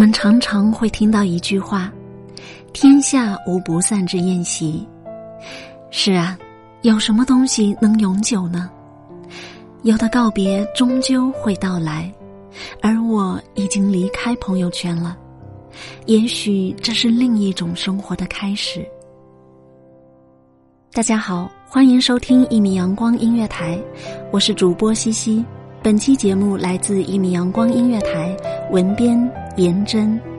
我们常常会听到一句话：“天下无不散之宴席。”是啊，有什么东西能永久呢？有的告别终究会到来，而我已经离开朋友圈了。也许这是另一种生活的开始。大家好，欢迎收听一米阳光音乐台，我是主播西西。本期节目来自一米阳光音乐台，文编颜真。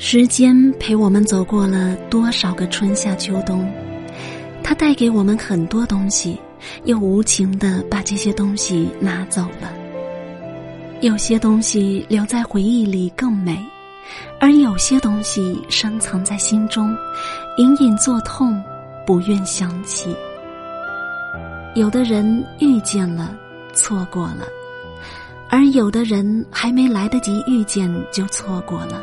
时间陪我们走过了多少个春夏秋冬，它带给我们很多东西，又无情的把这些东西拿走了。有些东西留在回忆里更美，而有些东西深藏在心中，隐隐作痛，不愿想起。有的人遇见了，错过了；而有的人还没来得及遇见，就错过了。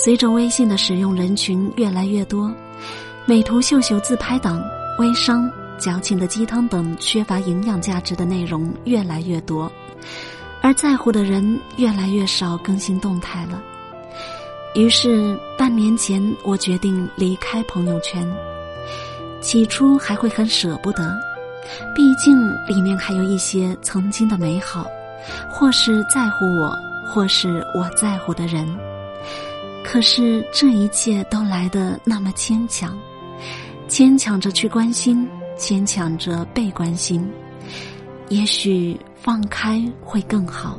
随着微信的使用人群越来越多，美图秀秀自拍党、微商、矫情的鸡汤等缺乏营养价值的内容越来越多，而在乎的人越来越少更新动态了。于是半年前，我决定离开朋友圈。起初还会很舍不得，毕竟里面还有一些曾经的美好，或是在乎我，或是我在乎的人。可是这一切都来得那么牵强，牵强着去关心，牵强着被关心。也许放开会更好。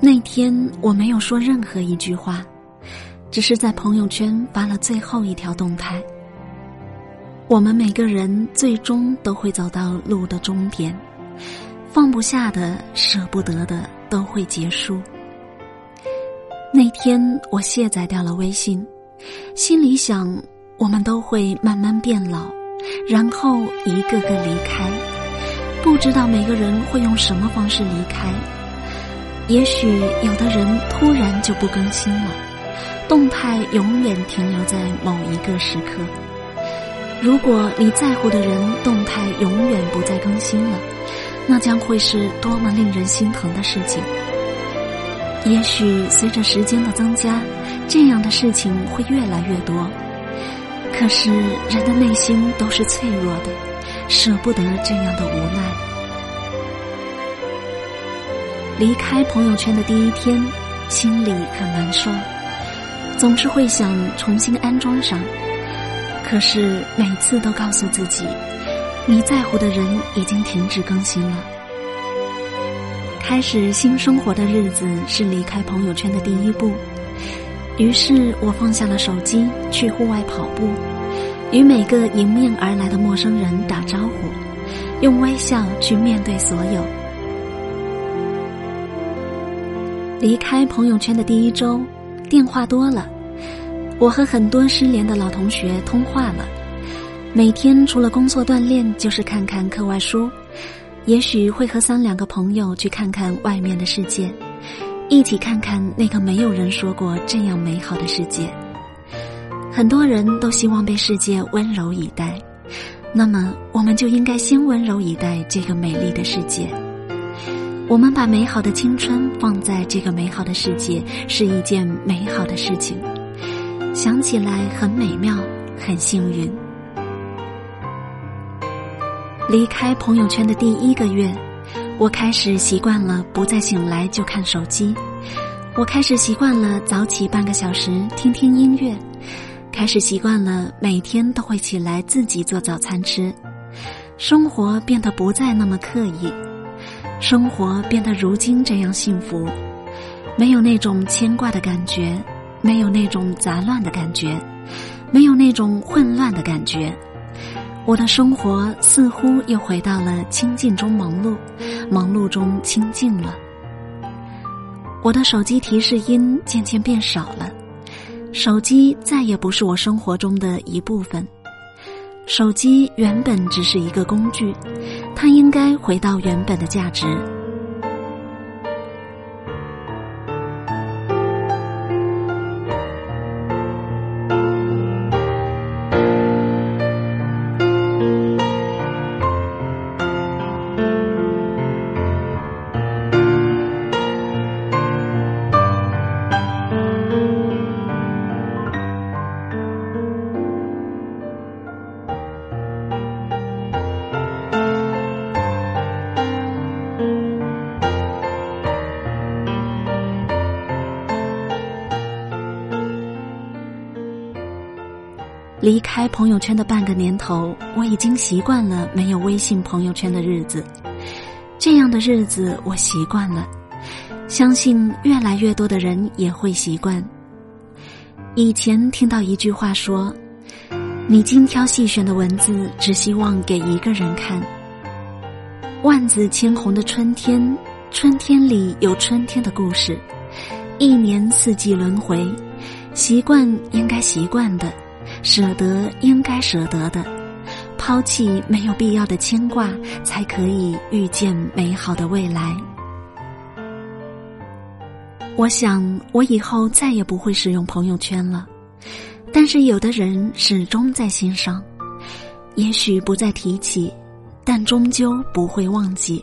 那天我没有说任何一句话，只是在朋友圈发了最后一条动态。我们每个人最终都会走到路的终点，放不下的、舍不得的都会结束。那天我卸载掉了微信，心里想，我们都会慢慢变老，然后一个个离开，不知道每个人会用什么方式离开。也许有的人突然就不更新了，动态永远停留在某一个时刻。如果你在乎的人动态永远不再更新了，那将会是多么令人心疼的事情。也许随着时间的增加，这样的事情会越来越多。可是人的内心都是脆弱的，舍不得这样的无奈。离开朋友圈的第一天，心里很难受，总是会想重新安装上。可是每次都告诉自己，你在乎的人已经停止更新了。开始新生活的日子是离开朋友圈的第一步，于是我放下了手机，去户外跑步，与每个迎面而来的陌生人打招呼，用微笑去面对所有。离开朋友圈的第一周，电话多了，我和很多失联的老同学通话了，每天除了工作锻炼，就是看看课外书。也许会和三两个朋友去看看外面的世界，一起看看那个没有人说过这样美好的世界。很多人都希望被世界温柔以待，那么我们就应该先温柔以待这个美丽的世界。我们把美好的青春放在这个美好的世界，是一件美好的事情，想起来很美妙，很幸运。离开朋友圈的第一个月，我开始习惯了不再醒来就看手机，我开始习惯了早起半个小时听听音乐，开始习惯了每天都会起来自己做早餐吃，生活变得不再那么刻意，生活变得如今这样幸福，没有那种牵挂的感觉，没有那种杂乱的感觉，没有那种混乱的感觉。我的生活似乎又回到了清静中忙碌，忙碌中清静了。我的手机提示音渐渐变少了，手机再也不是我生活中的一部分。手机原本只是一个工具，它应该回到原本的价值。离开朋友圈的半个年头，我已经习惯了没有微信朋友圈的日子。这样的日子我习惯了，相信越来越多的人也会习惯。以前听到一句话说：“你精挑细选的文字，只希望给一个人看。”万紫千红的春天，春天里有春天的故事，一年四季轮回，习惯应该习惯的。舍得应该舍得的，抛弃没有必要的牵挂，才可以遇见美好的未来。我想，我以后再也不会使用朋友圈了，但是有的人始终在心上，也许不再提起，但终究不会忘记。